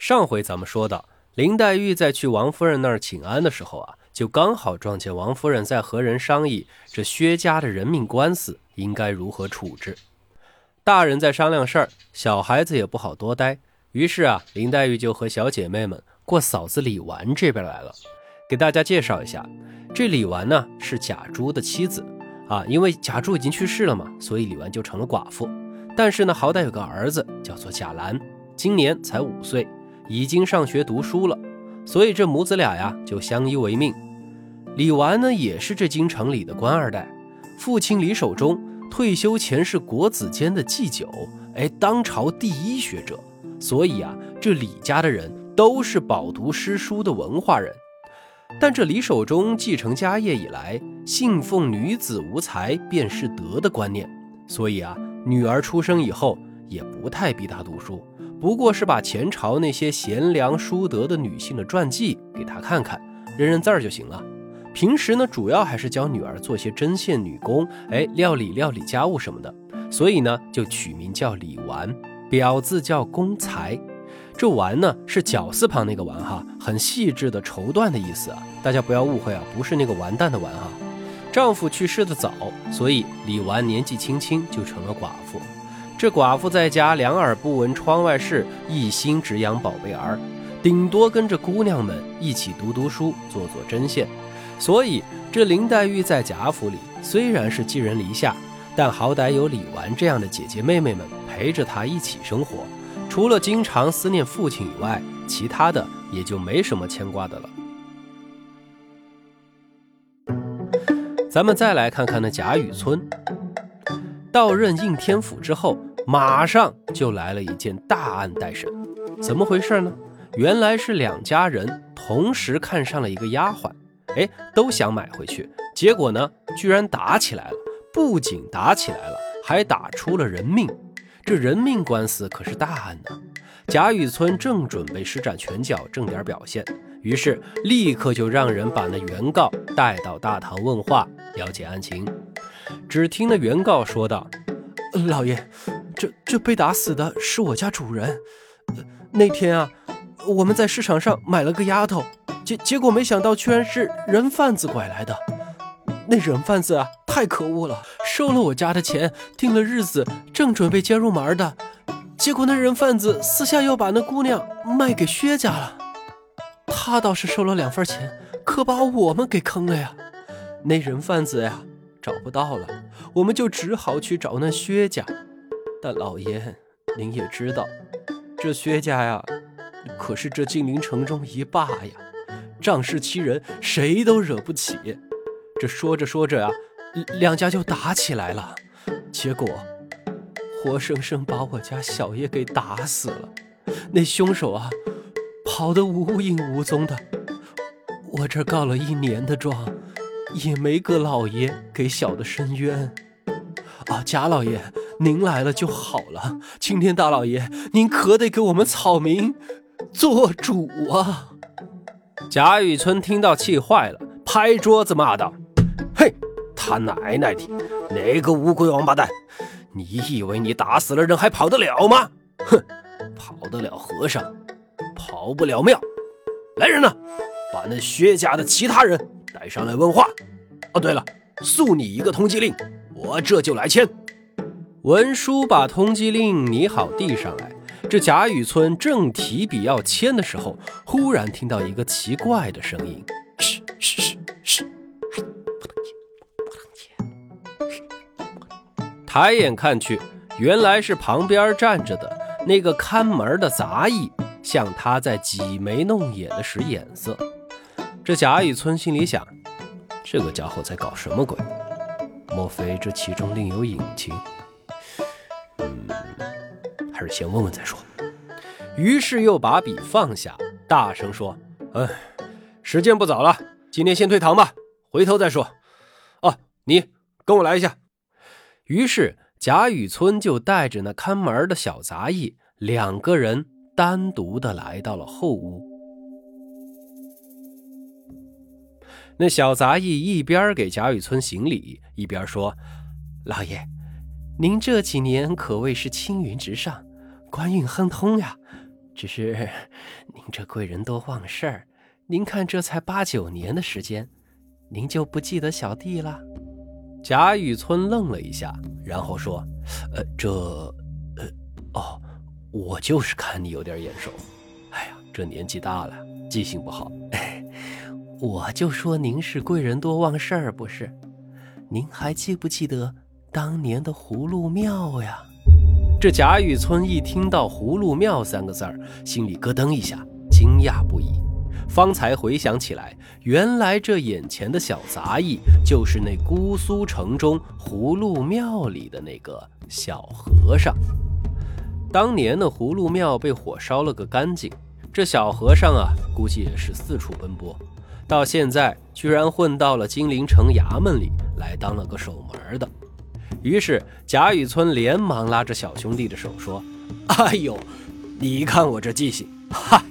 上回咱们说到，林黛玉在去王夫人那儿请安的时候啊，就刚好撞见王夫人在和人商议这薛家的人命官司应该如何处置。大人在商量事儿，小孩子也不好多待，于是啊，林黛玉就和小姐妹们过嫂子李纨这边来了。给大家介绍一下，这李纨呢是贾珠的妻子啊，因为贾珠已经去世了嘛，所以李纨就成了寡妇。但是呢，好歹有个儿子叫做贾兰，今年才五岁。已经上学读书了，所以这母子俩呀就相依为命。李纨呢也是这京城里的官二代，父亲李守忠退休前是国子监的祭酒，哎，当朝第一学者，所以啊，这李家的人都是饱读诗书的文化人。但这李守忠继承家业以来，信奉女子无才便是德的观念，所以啊，女儿出生以后也不太逼她读书。不过是把前朝那些贤良淑德的女性的传记给他看看，认认字儿就行了。平时呢，主要还是教女儿做些针线女工，哎，料理料理家务什么的。所以呢，就取名叫李纨，表字叫公才。这纨呢，是绞丝旁那个纨哈，很细致的绸缎的意思啊。大家不要误会啊，不是那个完蛋的完哈。丈夫去世的早，所以李纨年纪轻轻就成了寡妇。这寡妇在家两耳不闻窗外事，一心只养宝贝儿，顶多跟着姑娘们一起读读书，做做针线。所以这林黛玉在贾府里虽然是寄人篱下，但好歹有李纨这样的姐姐妹妹们陪着她一起生活。除了经常思念父亲以外，其他的也就没什么牵挂的了。咱们再来看看那贾雨村，到任应天府之后。马上就来了一件大案待审，怎么回事呢？原来是两家人同时看上了一个丫鬟，哎，都想买回去，结果呢，居然打起来了。不仅打起来了，还打出了人命。这人命官司可是大案呢。贾雨村正准备施展拳脚挣点表现，于是立刻就让人把那原告带到大堂问话，了解案情。只听那原告说道：“老爷。”这这被打死的是我家主人。那天啊，我们在市场上买了个丫头，结结果没想到居然是人贩子拐来的。那人贩子啊，太可恶了，收了我家的钱，定了日子，正准备接入门的，结果那人贩子私下又把那姑娘卖给薛家了。他倒是收了两份钱，可把我们给坑了呀。那人贩子呀，找不到了，我们就只好去找那薛家。但老爷，您也知道，这薛家呀，可是这金陵城中一霸呀，仗势欺人，谁都惹不起。这说着说着呀，两家就打起来了，结果活生生把我家小爷给打死了。那凶手啊，跑得无影无踪的。我这告了一年的状，也没个老爷给小的伸冤。啊，贾老爷。您来了就好了，青天大老爷，您可得给我们草民做主啊！贾雨村听到气坏了，拍桌子骂道：“嘿，他奶奶的，哪个乌龟王八蛋！你以为你打死了人还跑得了吗？哼，跑得了和尚，跑不了庙。来人呐，把那薛家的其他人带上来问话。哦，对了，速你一个通缉令，我这就来签。”文书把通缉令拟好递上来，这贾雨村正提笔要签的时候，忽然听到一个奇怪的声音：“嘘嘘嘘嘘，不能签，不能签。”抬眼看去，原来是旁边站着的那个看门的杂役向他在挤眉弄眼的使眼色。这贾雨村心里想：这个家伙在搞什么鬼？莫非这其中另有隐情？嗯还是先问问再说。于是又把笔放下，大声说：“哎，时间不早了，今天先退堂吧，回头再说。哦，你跟我来一下。”于是贾雨村就带着那看门的小杂役两个人单独的来到了后屋。那小杂役一边给贾雨村行礼，一边说：“老爷，您这几年可谓是青云直上。”官运亨通呀，只是 您这贵人多忘事儿，您看这才八九年的时间，您就不记得小弟了？贾雨村愣了一下，然后说：“呃，这，呃，哦，我就是看你有点眼熟。哎呀，这年纪大了，记性不好。哎，我就说您是贵人多忘事儿，不是？您还记不记得当年的葫芦庙呀？”这贾雨村一听到“葫芦庙”三个字儿，心里咯噔一下，惊讶不已。方才回想起来，原来这眼前的小杂役就是那姑苏城中葫芦庙里的那个小和尚。当年的葫芦庙被火烧了个干净，这小和尚啊，估计也是四处奔波，到现在居然混到了金陵城衙门里来当了个守门的。于是贾雨村连忙拉着小兄弟的手说：“哎呦，你看我这记性，嗨，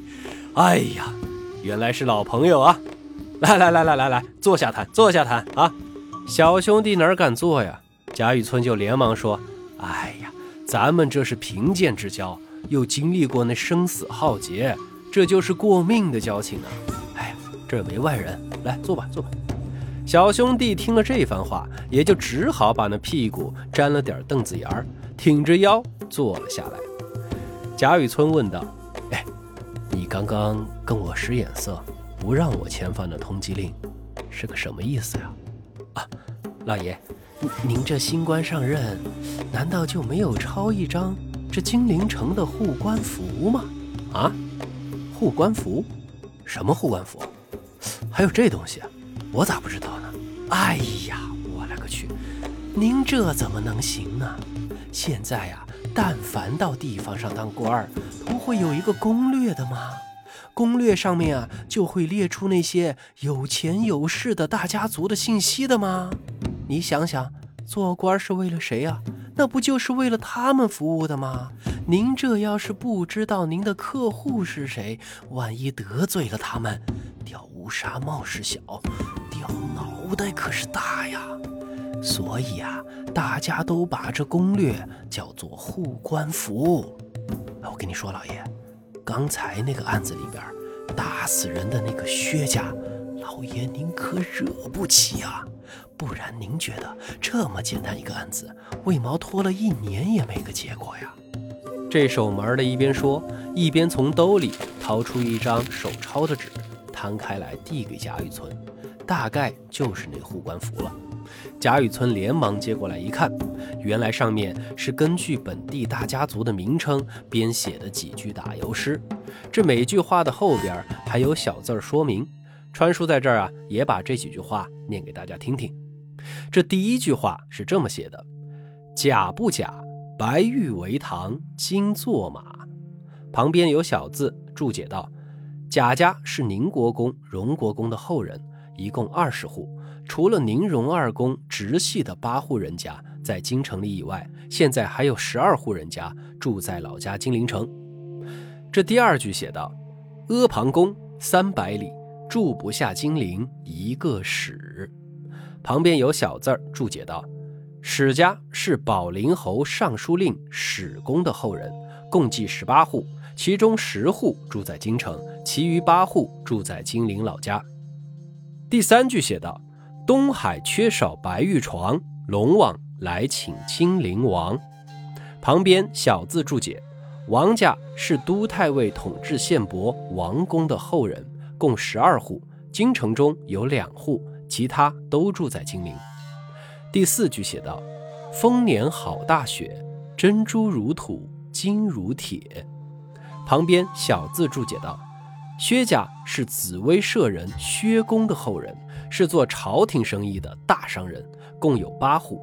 哎呀！”原来是老朋友啊！来来来来来来，坐下谈，坐下谈啊！小兄弟哪敢坐呀？贾雨村就连忙说：“哎呀，咱们这是贫贱之交，又经历过那生死浩劫，这就是过命的交情啊！哎呀，这没外人，来坐吧，坐吧。”小兄弟听了这番话，也就只好把那屁股沾了点凳子沿儿，挺着腰坐了下来。贾雨村问道。哎你刚刚跟我使眼色，不让我签发那通缉令，是个什么意思呀？啊，老爷，您这新官上任，难道就没有抄一张这金陵城的护官符吗？啊，护官符？什么护官符？还有这东西啊？我咋不知道呢？哎呀，我勒个去！您这怎么能行呢？现在呀。但凡到地方上当官儿，不会有一个攻略的吗？攻略上面啊，就会列出那些有钱有势的大家族的信息的吗？你想想，做官是为了谁呀？那不就是为了他们服务的吗？您这要是不知道您的客户是谁，万一得罪了他们，掉乌纱帽是小，脑袋可是大呀。所以啊，大家都把这攻略叫做护官符。我跟你说，老爷，刚才那个案子里边打死人的那个薛家，老爷您可惹不起啊！不然您觉得这么简单一个案子，为毛拖了一年也没个结果呀？这守门的一边说，一边从兜里掏出一张手抄的纸，摊开来递给贾雨村，大概就是那护官符了。贾雨村连忙接过来一看，原来上面是根据本地大家族的名称编写的几句打油诗。这每句话的后边还有小字说明。川叔在这儿啊，也把这几句话念给大家听听。这第一句话是这么写的：“假不假，白玉为堂，金作马。”旁边有小字注解道：“贾家是宁国公、荣国公的后人，一共二十户。”除了宁荣二公直系的八户人家在京城里以外，现在还有十二户人家住在老家金陵城。这第二句写道：“阿房宫三百里，住不下金陵一个史。”旁边有小字儿注解道：“史家是保陵侯尚书令史公的后人，共计十八户，其中十户住在京城，其余八户住在金陵老家。”第三句写道。东海缺少白玉床，龙王来请金陵王。旁边小字注解：王家是都太尉统治县伯王公的后人，共十二户，京城中有两户，其他都住在金陵。第四句写道：丰年好大雪，珍珠如土，金如铁。旁边小字注解道：薛家是紫薇社人薛公的后人。是做朝廷生意的大商人，共有八户。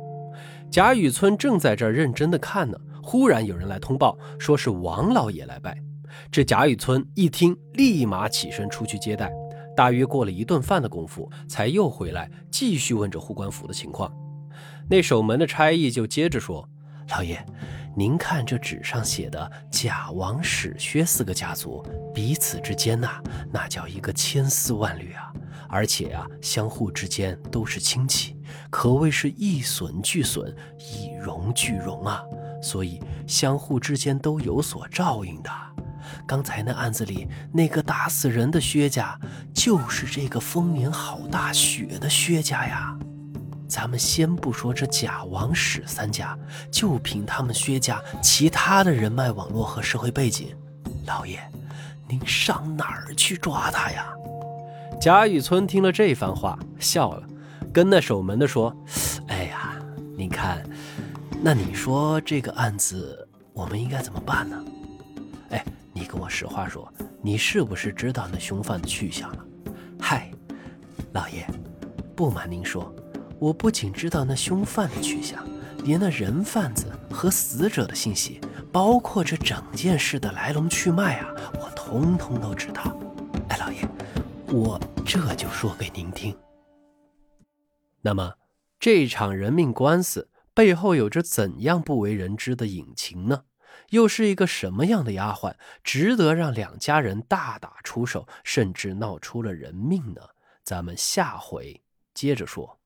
贾雨村正在这儿认真的看呢，忽然有人来通报，说是王老爷来拜。这贾雨村一听，立马起身出去接待。大约过了一顿饭的功夫，才又回来继续问着护官府的情况。那守门的差役就接着说：“老爷，您看这纸上写的贾王史薛四个家族，彼此之间呐，那叫一个千丝万缕啊。”而且啊，相互之间都是亲戚，可谓是一损俱损，一荣俱荣啊。所以相互之间都有所照应的。刚才那案子里那个打死人的薛家，就是这个丰年好大雪的薛家呀。咱们先不说这贾王史三家，就凭他们薛家其他的人脉网络和社会背景，老爷，您上哪儿去抓他呀？贾雨村听了这番话，笑了，跟那守门的说：“哎呀，您看，那你说这个案子我们应该怎么办呢？哎，你跟我实话说，你是不是知道那凶犯的去向了？嗨，老爷，不瞒您说。”我不仅知道那凶犯的去向，连那人贩子和死者的信息，包括这整件事的来龙去脉啊，我通通都知道。哎，老爷，我这就说给您听。那么，这场人命官司背后有着怎样不为人知的隐情呢？又是一个什么样的丫鬟，值得让两家人大打出手，甚至闹出了人命呢？咱们下回接着说。